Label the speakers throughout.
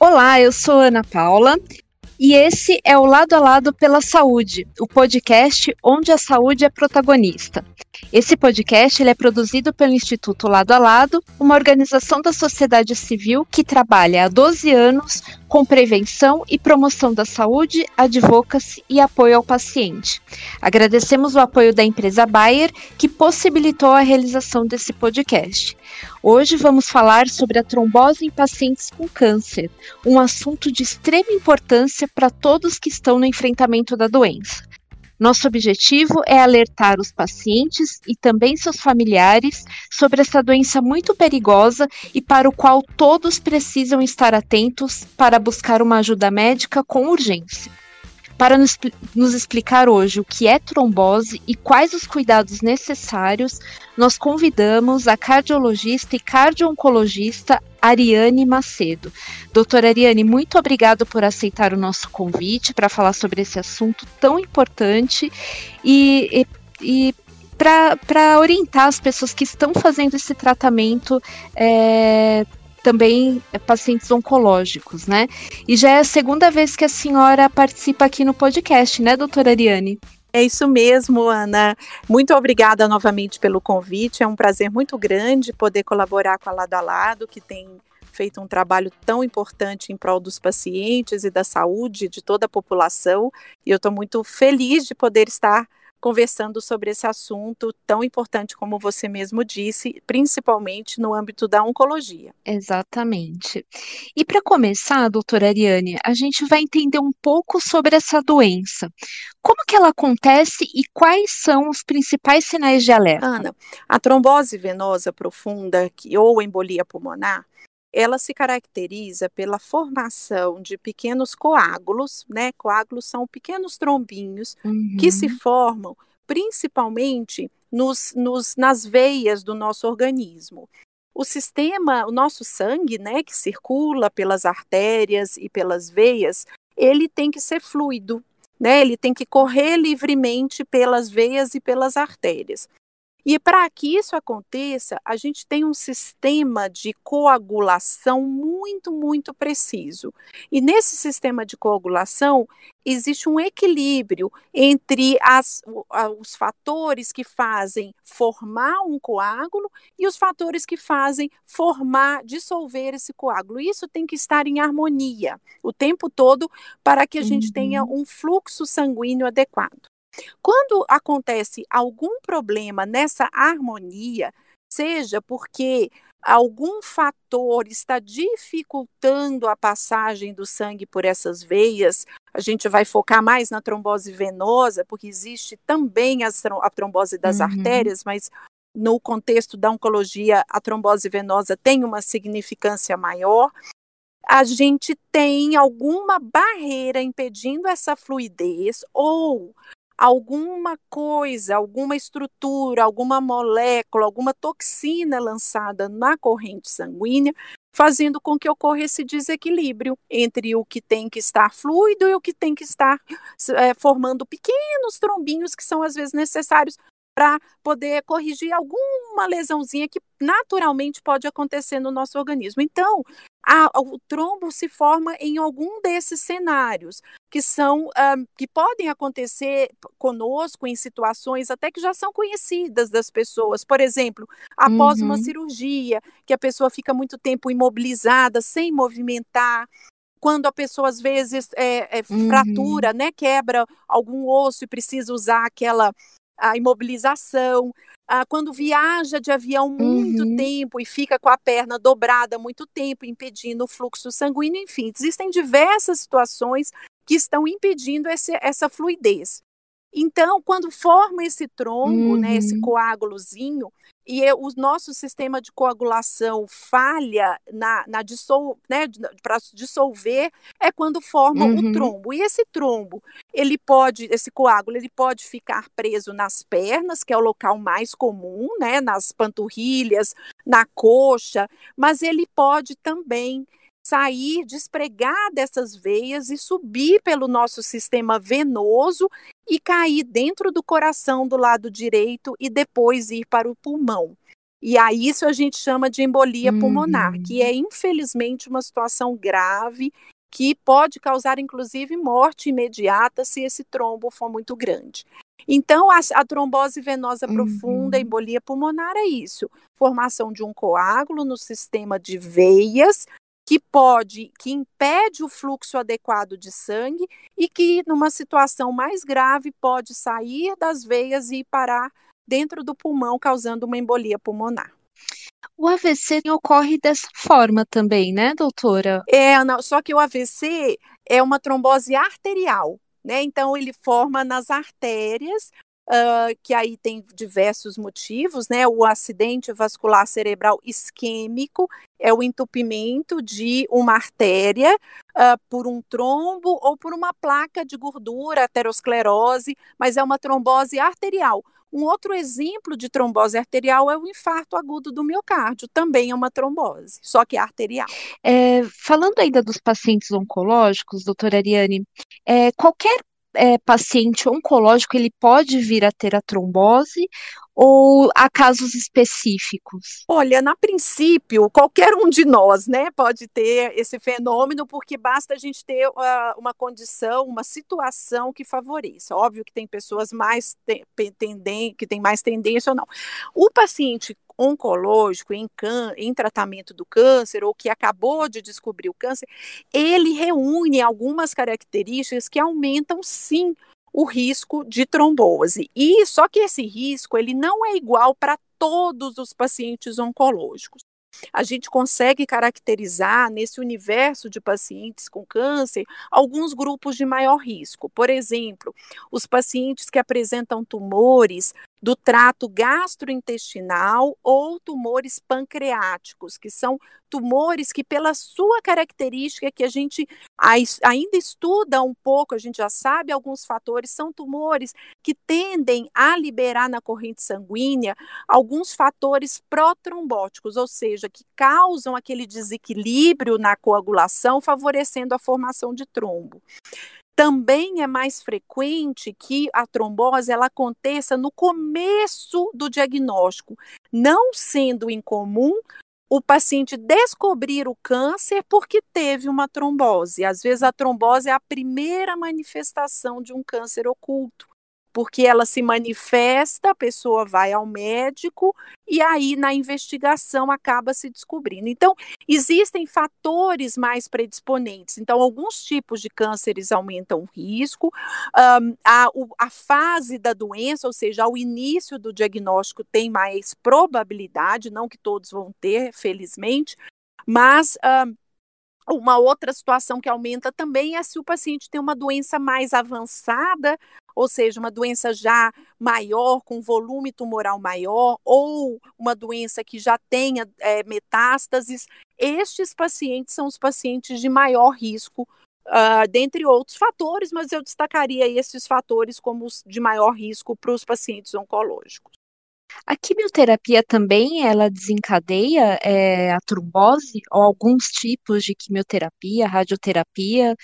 Speaker 1: Olá, eu sou Ana Paula e esse é o Lado a Lado pela Saúde, o podcast onde a saúde é protagonista. Esse podcast ele é produzido pelo Instituto Lado a Lado, uma organização da sociedade civil que trabalha há 12 anos com prevenção e promoção da saúde, advocacy e apoio ao paciente. Agradecemos o apoio da empresa Bayer, que possibilitou a realização desse podcast. Hoje vamos falar sobre a trombose em pacientes com câncer, um assunto de extrema importância para todos que estão no enfrentamento da doença. Nosso objetivo é alertar os pacientes e também seus familiares sobre essa doença muito perigosa e para o qual todos precisam estar atentos para buscar uma ajuda médica com urgência. Para nos, nos, explicar hoje o que é trombose e quais os cuidados necessários, nós convidamos a cardiologista e cardio-oncologista Ariane Macedo. Doutora Ariane, muito obrigado por aceitar o nosso convite para falar sobre esse assunto tão importante e, e, e para orientar as pessoas que estão fazendo esse tratamento é, também pacientes oncológicos, né? E já é a segunda vez que a senhora participa aqui no podcast, né, doutora Ariane?
Speaker 2: É isso mesmo, Ana. Muito obrigada novamente pelo convite. É um prazer muito grande poder colaborar com a Lado a Lado, que tem feito um trabalho tão importante em prol dos pacientes e da saúde de toda a população. E eu estou muito feliz de poder estar conversando sobre esse assunto tão importante como você mesmo disse, principalmente no âmbito da oncologia.
Speaker 1: Exatamente. E para começar, doutora Ariane, a gente vai entender um pouco sobre essa doença. Como que ela acontece e quais são os principais sinais de alerta?
Speaker 2: Ana, a trombose venosa profunda ou embolia pulmonar ela se caracteriza pela formação de pequenos coágulos, né? Coágulos são pequenos trombinhos uhum. que se uhum. formam principalmente nos, nos, nas veias do nosso organismo. O sistema, o nosso sangue, né, que circula pelas artérias e pelas veias, ele tem que ser fluido, né? Ele tem que correr livremente pelas veias e pelas artérias. E para que isso aconteça, a gente tem um sistema de coagulação muito, muito preciso. E nesse sistema de coagulação, existe um equilíbrio entre as, os fatores que fazem formar um coágulo e os fatores que fazem formar, dissolver esse coágulo. Isso tem que estar em harmonia o tempo todo para que a gente tenha uhum. um fluxo sanguíneo adequado. Quando acontece algum problema nessa harmonia, seja porque algum fator está dificultando a passagem do sangue por essas veias, a gente vai focar mais na trombose venosa, porque existe também a trombose das uhum. artérias, mas no contexto da oncologia, a trombose venosa tem uma significância maior. A gente tem alguma barreira impedindo essa fluidez, ou alguma coisa, alguma estrutura, alguma molécula, alguma toxina lançada na corrente sanguínea, fazendo com que ocorra esse desequilíbrio entre o que tem que estar fluido e o que tem que estar é, formando pequenos trombinhos que são às vezes necessários para poder corrigir alguma lesãozinha que naturalmente pode acontecer no nosso organismo. Então, a, o trombo se forma em algum desses cenários que são uh, que podem acontecer conosco em situações até que já são conhecidas das pessoas. Por exemplo, após uhum. uma cirurgia, que a pessoa fica muito tempo imobilizada, sem movimentar, quando a pessoa às vezes é, é, uhum. fratura, né, quebra algum osso e precisa usar aquela a imobilização, ah, quando viaja de avião muito uhum. tempo e fica com a perna dobrada muito tempo, impedindo o fluxo sanguíneo, enfim, existem diversas situações que estão impedindo esse, essa fluidez. Então, quando forma esse trombo, uhum. né, esse uhum. coágulozinho, e é, o nosso sistema de coagulação falha na, na dissol, né, para dissolver, é quando forma uhum. o trombo. E esse trombo, ele pode, esse coágulo, ele pode ficar preso nas pernas, que é o local mais comum, né, nas panturrilhas, na coxa, mas ele pode também sair, despregar dessas veias e subir pelo nosso sistema venoso e cair dentro do coração do lado direito e depois ir para o pulmão. E a isso a gente chama de embolia uhum. pulmonar, que é infelizmente uma situação grave que pode causar inclusive morte imediata se esse trombo for muito grande. Então, a, a trombose venosa uhum. profunda, a embolia pulmonar é isso: formação de um coágulo no sistema de veias, que pode, que impede o fluxo adequado de sangue e que, numa situação mais grave, pode sair das veias e parar dentro do pulmão, causando uma embolia pulmonar.
Speaker 1: O AVC ocorre dessa forma também, né, doutora?
Speaker 2: É, não, só que o AVC é uma trombose arterial, né? Então ele forma nas artérias, uh, que aí tem diversos motivos, né? O acidente vascular cerebral isquêmico é o entupimento de uma artéria uh, por um trombo ou por uma placa de gordura, aterosclerose, mas é uma trombose arterial. Um outro exemplo de trombose arterial é o infarto agudo do miocárdio, também é uma trombose, só que é arterial.
Speaker 1: É, falando ainda dos pacientes oncológicos, doutora Ariane, é, qualquer é, paciente oncológico ele pode vir a ter a trombose ou há casos específicos?
Speaker 2: Olha, na princípio, qualquer um de nós, né, pode ter esse fenômeno, porque basta a gente ter uh, uma condição, uma situação que favoreça. Óbvio que tem pessoas mais te tendem que têm mais tendência ou não. O paciente oncológico em, em tratamento do câncer ou que acabou de descobrir o câncer, ele reúne algumas características que aumentam sim o risco de trombose. E só que esse risco ele não é igual para todos os pacientes oncológicos a gente consegue caracterizar nesse universo de pacientes com câncer alguns grupos de maior risco. Por exemplo, os pacientes que apresentam tumores do trato gastrointestinal ou tumores pancreáticos, que são tumores que, pela sua característica, que a gente ainda estuda um pouco, a gente já sabe alguns fatores, são tumores que tendem a liberar na corrente sanguínea alguns fatores protrombóticos, ou seja, que causam aquele desequilíbrio na coagulação, favorecendo a formação de trombo. Também é mais frequente que a trombose ela aconteça no começo do diagnóstico, não sendo incomum o paciente descobrir o câncer porque teve uma trombose. Às vezes a trombose é a primeira manifestação de um câncer oculto porque ela se manifesta, a pessoa vai ao médico e aí na investigação acaba se descobrindo. Então, existem fatores mais predisponentes. Então, alguns tipos de cânceres aumentam o risco, um, a, a fase da doença, ou seja, o início do diagnóstico tem mais probabilidade, não que todos vão ter, felizmente, mas. Um, uma outra situação que aumenta também é se o paciente tem uma doença mais avançada, ou seja, uma doença já maior, com volume tumoral maior, ou uma doença que já tenha é, metástases. Estes pacientes são os pacientes de maior risco, uh, dentre outros fatores, mas eu destacaria esses fatores como os de maior risco para os pacientes oncológicos.
Speaker 1: A quimioterapia também ela desencadeia é, a trombose ou alguns tipos de quimioterapia, radioterapia?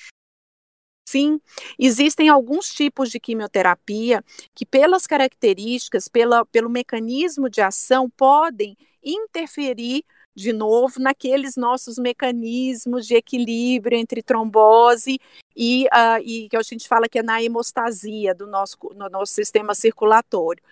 Speaker 2: Sim, existem alguns tipos de quimioterapia que, pelas características, pela, pelo mecanismo de ação, podem interferir de novo naqueles nossos mecanismos de equilíbrio entre trombose e, uh, e que a gente fala que é na hemostasia do nosso, no nosso sistema circulatório.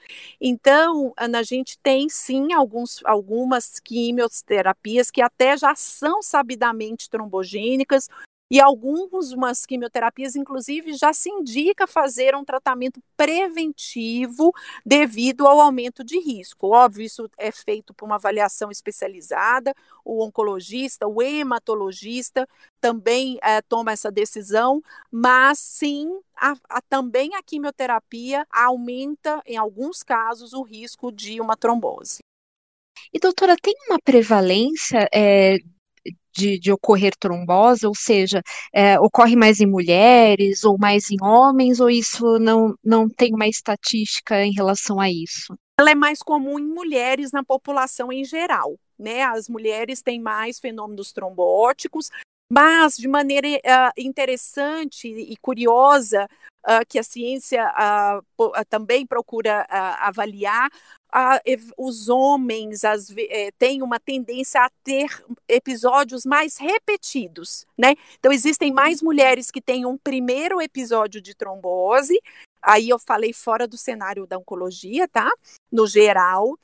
Speaker 2: Então, a gente tem sim alguns, algumas quimioterapias que até já são sabidamente trombogênicas, e algumas quimioterapias, inclusive, já se indica fazer um tratamento preventivo devido ao aumento de risco. Óbvio, isso é feito por uma avaliação especializada, o oncologista, o hematologista também é, toma essa decisão, mas sim, a, a, também a quimioterapia aumenta, em alguns casos, o risco de uma trombose.
Speaker 1: E doutora, tem uma prevalência é, de, de ocorrer trombose, ou seja, é, ocorre mais em mulheres ou mais em homens, ou isso não, não tem uma estatística em relação a isso?
Speaker 2: Ela é mais comum em mulheres na população em geral. Né, as mulheres têm mais fenômenos trombóticos, Mas, de maneira uh, interessante e curiosa, uh, que a ciência uh, também procura avaliar, os homens as, eh, têm uma tendência a ter episódios mais repetidos, né? Então, existem mais mulheres que têm um primeiro episódio de trombose, aí eu falei fora do cenário da oncologia, tá? No geral,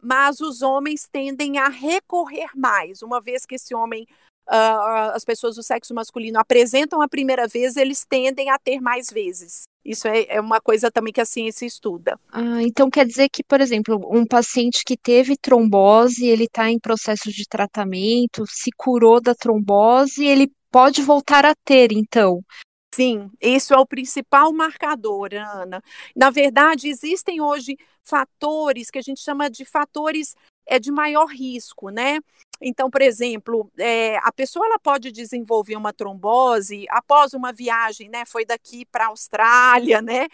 Speaker 2: mas os homens tendem a recorrer mais, uma vez que esse homem uh, as pessoas do sexo masculino apresentam a primeira vez, eles tendem a ter mais vezes. Isso é, é, uma coisa também que a ciência estuda.
Speaker 1: Ah, então quer dizer que, por exemplo, um paciente que teve trombose, ele está em processo de tratamento, se curou da trombose, ele pode voltar a ter, então.
Speaker 2: Sim, isso é o principal marcador, Ana. Na verdade, existem hoje fatores que a gente chama de fatores é, de maior risco, né? Então, por exemplo, é, a pessoa ela pode desenvolver uma trombose após uma viagem, né? Foi daqui para a Austrália, né?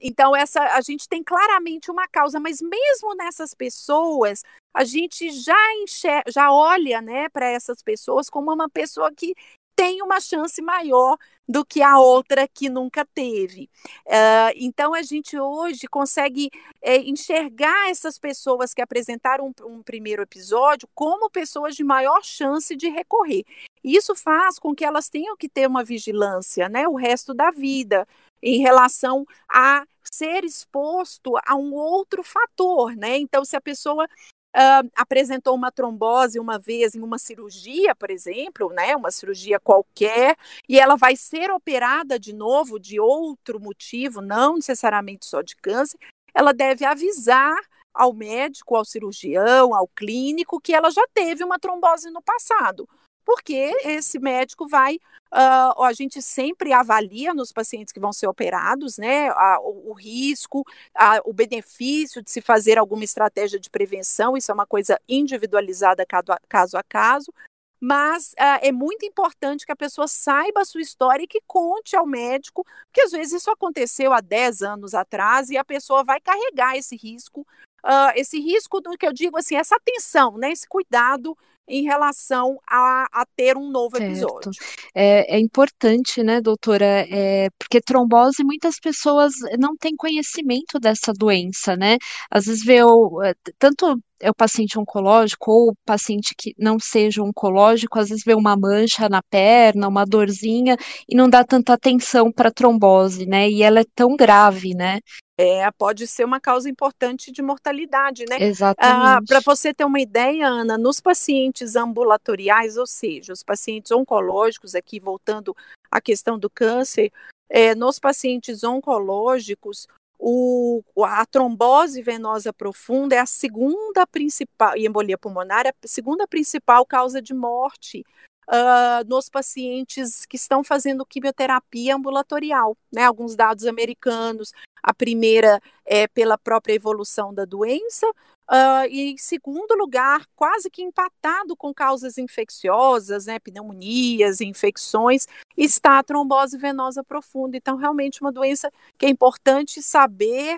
Speaker 2: Então, essa a gente tem claramente uma causa, mas mesmo nessas pessoas, a gente já enxerga, já olha né, para essas pessoas como uma pessoa que tem uma chance maior do que a outra que nunca teve. Uh, então, a gente hoje consegue é, enxergar essas pessoas que apresentaram um, um, primeiro episódio como pessoas de maior chance de recorrer. Isso faz com que elas tenham que ter uma vigilância né, o resto da vida em relação a ser exposto a um outro fator, né? Então, se a pessoa uh, apresentou uma trombose uma vez em uma cirurgia, por exemplo, né, uma cirurgia qualquer, e ela vai ser operada de novo de outro motivo, não necessariamente só de câncer, ela deve avisar ao médico, ao cirurgião, ao clínico que ela já teve uma trombose no passado porque esse médico vai, uh, a gente sempre avalia nos pacientes que vão ser operados, né, a, o, o, risco, a, o benefício de se fazer alguma estratégia de prevenção, isso é uma coisa individualizada caso a caso, mas uh, é muito importante que a pessoa saiba a sua história e que conte ao médico, porque às vezes isso aconteceu há 10 anos atrás e a pessoa vai carregar esse risco, uh, esse risco do que eu digo assim, essa atenção, né, esse cuidado em relação a, a ter um novo certo. episódio.
Speaker 1: É, é, importante, né, doutora? É, porque trombose muitas pessoas não têm conhecimento dessa doença, né? Às vezes vê o, é, tanto é o paciente oncológico ou o paciente que não seja oncológico, às vezes vê uma mancha na perna, uma dorzinha e não dá tanta atenção para trombose, né? E ela é tão grave, né?
Speaker 2: É, pode ser uma causa importante de mortalidade, né?
Speaker 1: Ah, Exatamente. Ah,
Speaker 2: Para você ter uma ideia, Ana, nos pacientes ambulatoriais, ou seja, os pacientes oncológicos, aqui voltando à questão do câncer, é, nos pacientes oncológicos, o, a trombose venosa profunda é a segunda principal, e embolia pulmonar é a segunda principal causa de morte uh, nos pacientes que estão fazendo quimioterapia ambulatorial. Né? Alguns dados americanos, a primeira é pela própria evolução da doença, uh, e em segundo lugar, quase que empatado com causas infecciosas, né? pneumonias, infecções, está a trombose venosa profunda. Então, realmente, uma doença que é importante saber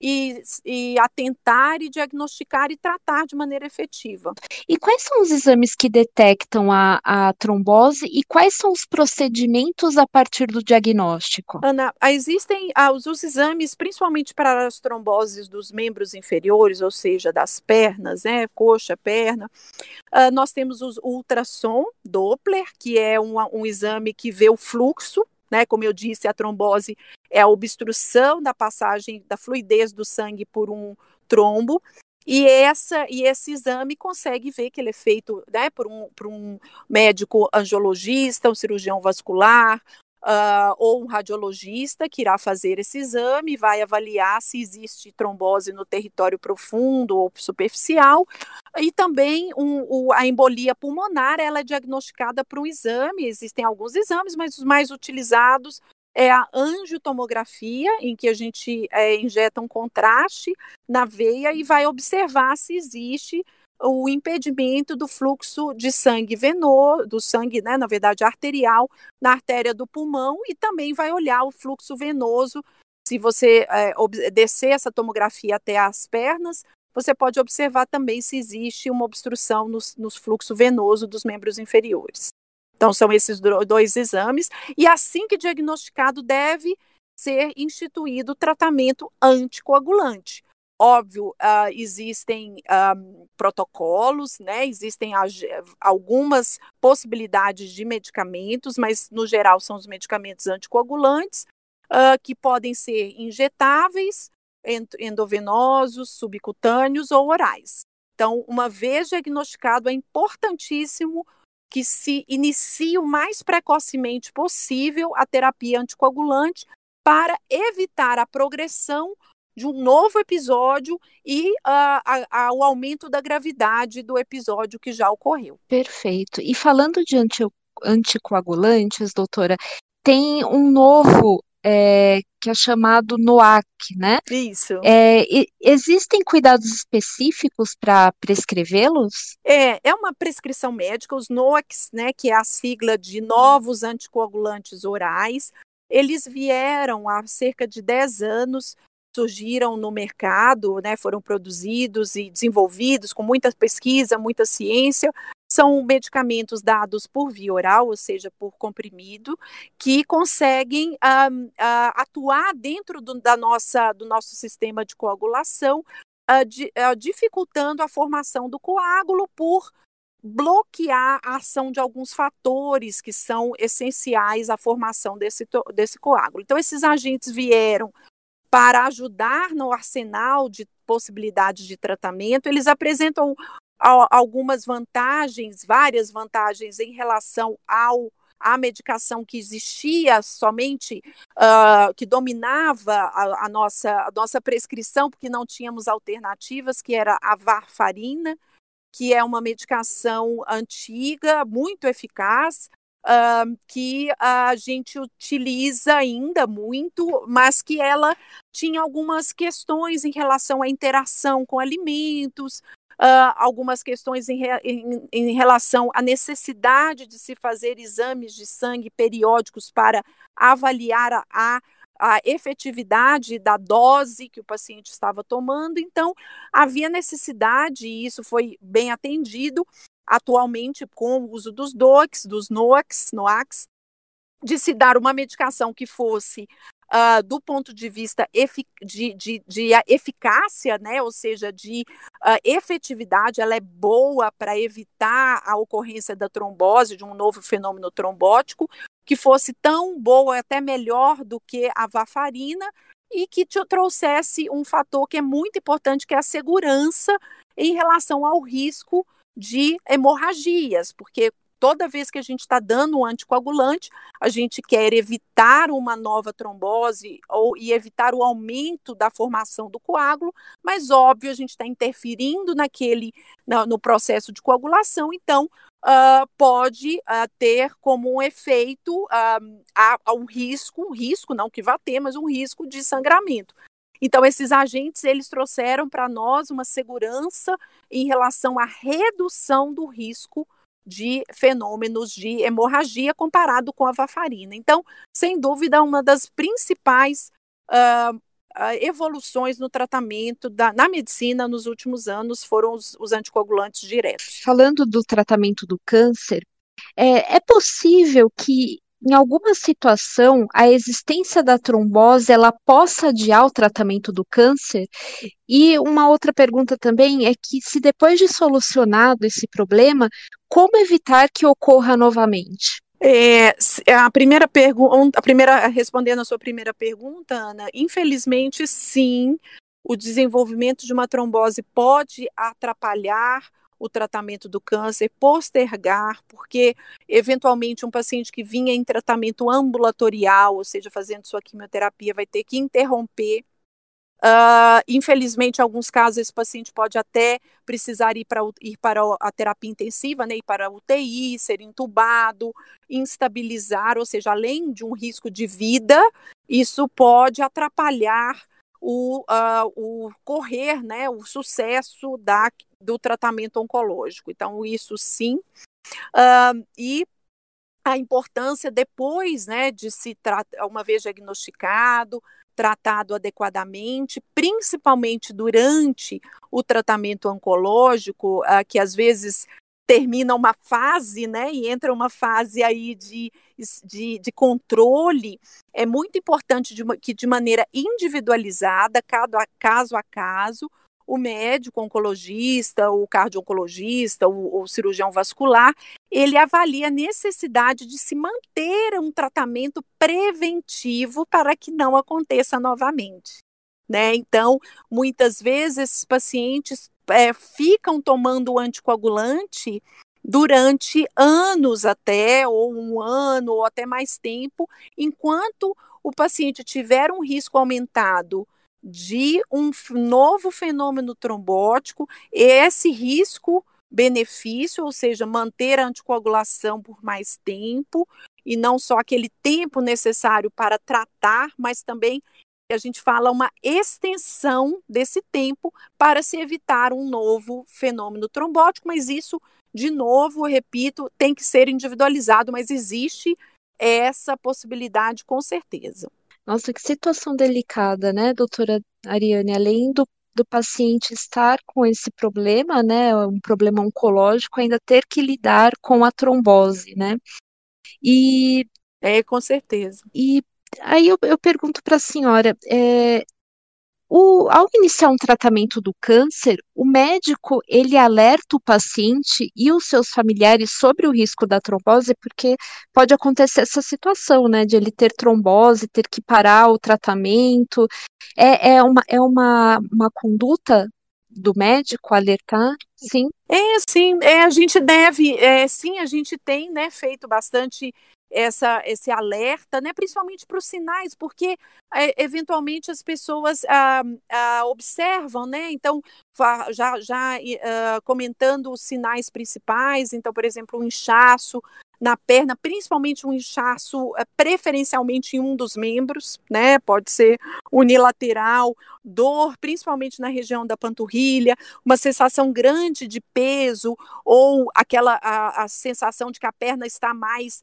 Speaker 2: e, e, atentar e diagnosticar e tratar de maneira efetiva.
Speaker 1: E quais são os exames que detectam a, a trombose e quais são os procedimentos a partir do diagnóstico?
Speaker 2: Ana, existem ah, os, os, exames, principalmente para as tromboses dos membros inferiores, ou seja, das pernas, né, coxa, perna. Uh, nós temos os ultrassom Doppler, que é um, um exame que vê o fluxo né? Como eu disse, a trombose é a obstrução da passagem da fluidez do sangue por um trombo. E, essa, e esse exame consegue ver que ele é feito né, por, um, por um médico angiologista, um cirurgião vascular, uh, ou um radiologista que irá fazer esse exame, vai avaliar se existe trombose no território profundo ou superficial, e também um, o, a embolia pulmonar, ela é diagnosticada por um exame, existem alguns exames, mas os mais utilizados é a angiotomografia, em que a gente é, injeta um contraste na veia e vai observar se existe o impedimento do fluxo de sangue venoso, do sangue, né, na verdade, arterial, na artéria do pulmão, e também vai olhar o fluxo venoso. Se você é, descer essa tomografia até as pernas, você pode observar também se existe uma obstrução no, no fluxo venoso dos membros inferiores. Então, são esses dois exames, e assim que diagnosticado, deve ser instituído o tratamento anticoagulante. Óbvio, uh, existem uh, protocolos, né? existem algumas possibilidades de medicamentos, mas no geral são os medicamentos anticoagulantes, uh, que podem ser injetáveis, endovenosos, subcutâneos ou orais. Então, uma vez diagnosticado, é importantíssimo que se inicie o mais precocemente possível a terapia anticoagulante para evitar a progressão de um novo episódio e uh, a, a, o aumento da gravidade do episódio que já ocorreu.
Speaker 1: Perfeito. E falando de anti, anticoagulantes, doutora, tem um novo é, que é chamado NOAC, né?
Speaker 2: Isso.
Speaker 1: É, existem cuidados específicos para prescrevê-los?
Speaker 2: É, é uma prescrição médica, os NOACs, né, que é a sigla de novos anticoagulantes orais, eles vieram há cerca de 10 anos surgiram no mercado, né, foram produzidos e desenvolvidos com muita pesquisa, muita ciência, são medicamentos dados por via oral, ou seja, por comprimido, que conseguem uh, uh, atuar dentro do, da nossa, do nosso sistema de coagulação, uh, di, dificultando a formação do coágulo por bloquear a ação de alguns fatores que são essenciais à formação desse, desse coágulo. Então, esses agentes vieram para ajudar no arsenal de possibilidades de tratamento, eles apresentam algumas vantagens, várias vantagens em relação ao a medicação que existia somente, uh, que dominava a, a, nossa, a nossa prescrição, porque não tínhamos alternativas, que era a varfarina, que é uma medicação antiga, muito eficaz, uh, que a gente utiliza ainda muito, mas que ela tinha algumas questões em relação à interação com alimentos, uh, algumas questões em, em, em, relação à necessidade de se fazer exames de sangue periódicos para avaliar a, a a efetividade da dose que o paciente estava tomando, então havia necessidade, e isso foi bem atendido, atualmente com o uso dos DOACs, dos NOACs, NOACs, de se dar uma medicação que fosse Uh, do ponto de vista de, de, de, eficácia, né, ou seja, de uh, efetividade, ela é boa para evitar a ocorrência da trombose, de um novo fenômeno trombótico, que fosse tão boa, até melhor do que a varfarina, e que te trouxesse um fator que é muito importante, que é a segurança em relação ao risco de hemorragias, porque toda vez que a gente está dando um anticoagulante, a gente quer evitar uma nova trombose ou e evitar o aumento da formação do coágulo, mas óbvio a gente está interferindo naquele no, processo de coagulação, então uh, pode uh, ter como um efeito uh, um risco, um risco não que vá ter, mas um risco de sangramento. Então, esses agentes, eles trouxeram para nós uma segurança em relação à redução do risco de fenômenos de hemorragia comparado com a varfarina. Então, sem dúvida, uma das principais uh, evoluções no tratamento da, na medicina nos últimos anos foram os, os anticoagulantes diretos.
Speaker 1: Falando do tratamento do câncer, é, é possível que em alguma situação, a existência da trombose ela possa adiar o tratamento do câncer? E uma outra pergunta também é que se depois de solucionado esse problema, como evitar que ocorra novamente?
Speaker 2: É, a primeira pergunta, a primeira respondendo a sua primeira pergunta, Ana, infelizmente sim, o desenvolvimento de uma trombose pode atrapalhar o tratamento do câncer, postergar, porque eventualmente um paciente que vinha em tratamento ambulatorial, ou seja, fazendo sua quimioterapia, vai ter que interromper. Uh, infelizmente, em alguns casos, esse paciente pode até precisar ir para, ir para a terapia intensiva, né, ir para a UTI, ser entubado, instabilizar, ou seja, além de um risco de vida, isso pode atrapalhar o, uh, o correr, né, o sucesso da, do tratamento oncológico. Então, isso sim. Uh, e a importância depois, né, de se tratar, uma vez diagnosticado, tratado adequadamente, principalmente durante o tratamento oncológico, uh, que às vezes termina uma fase, né, e entra uma fase aí de, de, de controle, é muito importante de que de maneira individualizada, cada, caso a caso, o médico oncologista, o cardio-oncologista, o, o, cirurgião vascular, ele avalia a necessidade de se manter um tratamento preventivo para que não aconteça novamente. Né? Então, muitas vezes, esses pacientes é, ficam tomando anticoagulante durante anos até, ou um ano, ou até mais tempo, enquanto o paciente tiver um risco aumentado de um novo fenômeno trombótico, esse risco benefício, ou seja, manter a anticoagulação por mais tempo, e não só aquele tempo necessário para tratar, mas também a gente fala uma extensão desse tempo para se evitar um novo fenômeno trombótico, mas isso, de novo, repito, tem que ser individualizado, mas existe essa possibilidade com certeza.
Speaker 1: Nossa, que situação delicada, né, doutora Ariane? Além do, do paciente estar com esse problema, né, um problema oncológico, ainda ter que lidar com a trombose, né?
Speaker 2: E. É, com certeza.
Speaker 1: E aí eu, eu pergunto para a senhora, é, o, ao iniciar um tratamento do câncer, o médico ele alerta o paciente e os seus familiares sobre o risco da trombose, porque pode acontecer essa situação, né, de ele ter trombose, ter que parar o tratamento. É, é, uma, é uma, uma conduta do médico alertar, sim?
Speaker 2: É, sim, é, a gente deve, é, sim, a gente tem, né, feito bastante essa, esse alerta, né, principalmente para os sinais, porque é, eventualmente as pessoas ah, ah, observam, né, então já, já uh, comentando os sinais principais, então, por exemplo, o inchaço na perna, principalmente um inchaço uh, preferencialmente em um dos membros, né, pode ser unilateral, dor, principalmente na região da panturrilha, uma sensação grande de peso ou aquela a, a sensação de que a perna está mais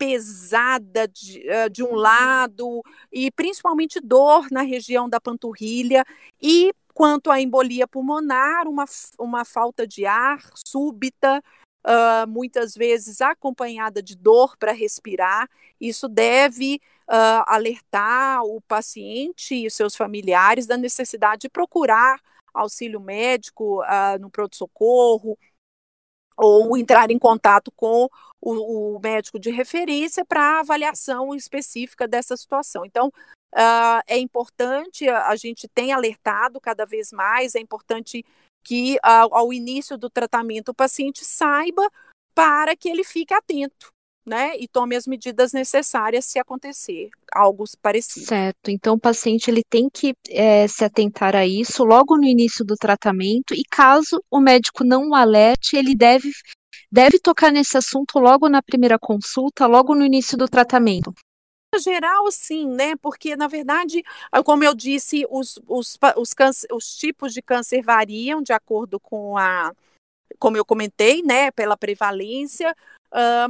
Speaker 2: pesada de, eh, de um lado, e principalmente dor na região da panturrilha, e quanto à embolia pulmonar, uma, uma falta de ar súbita, uh, muitas vezes acompanhada de dor para respirar. Isso deve uh, alertar o paciente e seus familiares da necessidade de procurar auxílio médico uh, no pronto-socorro, ou entrar em contato com o, o médico de referência para avaliação específica dessa situação. Então, uh, é importante, a, gente tem alertado cada vez mais, é importante que uh, ao início do tratamento o paciente saiba para que ele fique atento né, e tome as medidas necessárias se acontecer algo parecido.
Speaker 1: Certo. Então, o paciente ele tem que é, se atentar a isso logo no início do tratamento e caso o médico não o alerte, ele deve deve tocar nesse assunto logo na primeira consulta, logo no início do tratamento.
Speaker 2: Geral, sim, né? Porque, na verdade, como eu disse, os, os, os, câncer, os tipos de câncer variam de acordo com a, como eu comentei, né, pela prevalência,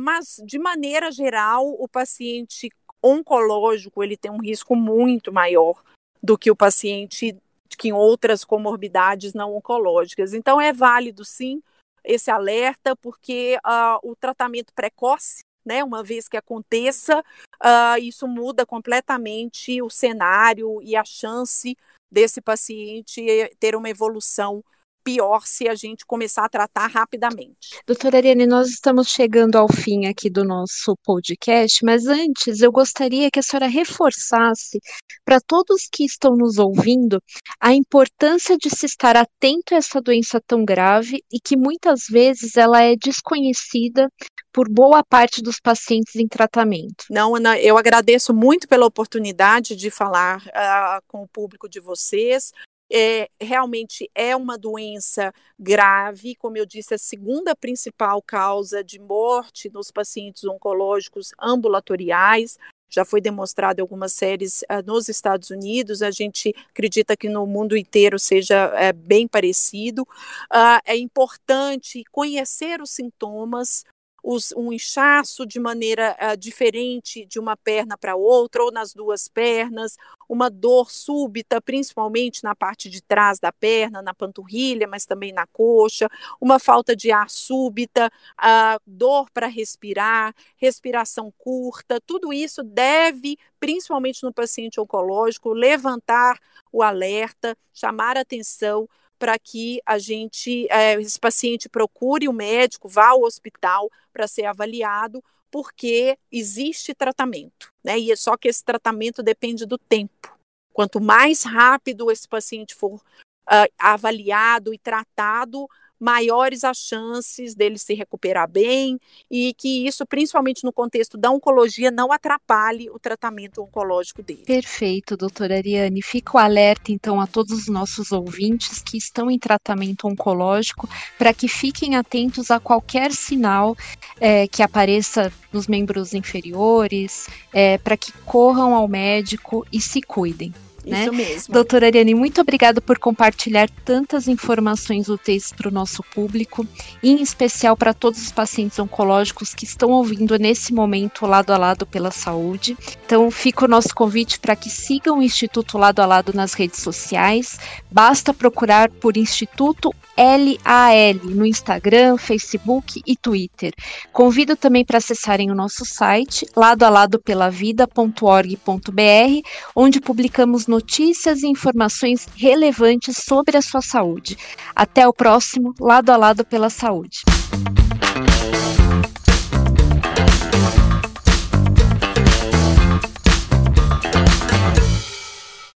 Speaker 2: Mas, de maneira geral, o paciente oncológico ele tem um risco muito maior do que o paciente que em outras comorbidades não oncológicas. Então, é válido, sim, esse alerta, porque uh, o tratamento precoce, né, uma vez que aconteça, uh, isso muda completamente o cenário e a chance desse paciente ter uma evolução pior se a gente começar a tratar rapidamente.
Speaker 1: Doutora Ariane, nós estamos chegando ao fim aqui do nosso podcast, mas antes eu gostaria que a senhora reforçasse para todos que estão nos ouvindo a importância de se estar atento a essa doença tão grave e que muitas vezes ela é desconhecida por boa parte dos pacientes em tratamento.
Speaker 2: Não, Ana, eu agradeço muito pela oportunidade de falar uh, com o público de vocês é, realmente é uma doença grave, como eu disse, a segunda principal causa de morte nos pacientes oncológicos ambulatoriais. Já foi demonstrado em algumas séries uh, nos Estados Unidos, a gente acredita que no mundo inteiro seja é, bem parecido. Uh, é importante conhecer os sintomas, os, um inchaço de maneira uh, diferente de uma perna para outra, ou nas duas pernas, uma dor súbita, principalmente na parte de trás da perna, na panturrilha, mas também na coxa, uma falta de ar súbita, uh, dor para respirar, respiração curta, tudo isso deve, principalmente no paciente oncológico, levantar o alerta, chamar atenção para que a gente, é, esse paciente procure o médico, vá ao hospital para ser avaliado, porque existe tratamento, né? E é só que esse tratamento depende do tempo. Quanto mais rápido esse paciente for uh, avaliado e tratado, maiores as chances dele se recuperar bem e que isso, principalmente no contexto da oncologia, não atrapalhe o tratamento oncológico dele.
Speaker 1: Perfeito, doutora Ariane. Fica o alerta, então, a todos os nossos ouvintes que estão em tratamento oncológico para que fiquem atentos a qualquer sinal é, que apareça nos membros inferiores, é, para que corram ao médico e se cuidem. Né?
Speaker 2: Isso mesmo.
Speaker 1: Doutora Ariane, muito obrigada por compartilhar tantas informações úteis para o nosso público, em especial para todos os pacientes oncológicos que estão ouvindo nesse momento lado a lado pela saúde. Então, fica o nosso convite para que sigam o Instituto Lado a Lado nas redes sociais. Basta procurar por Instituto LAL no Instagram, Facebook e Twitter. Convido também para acessarem o nosso site ladoaladopelavida.org.br, onde publicamos notícias e informações relevantes sobre a sua saúde. Até o próximo Lado a Lado pela Saúde.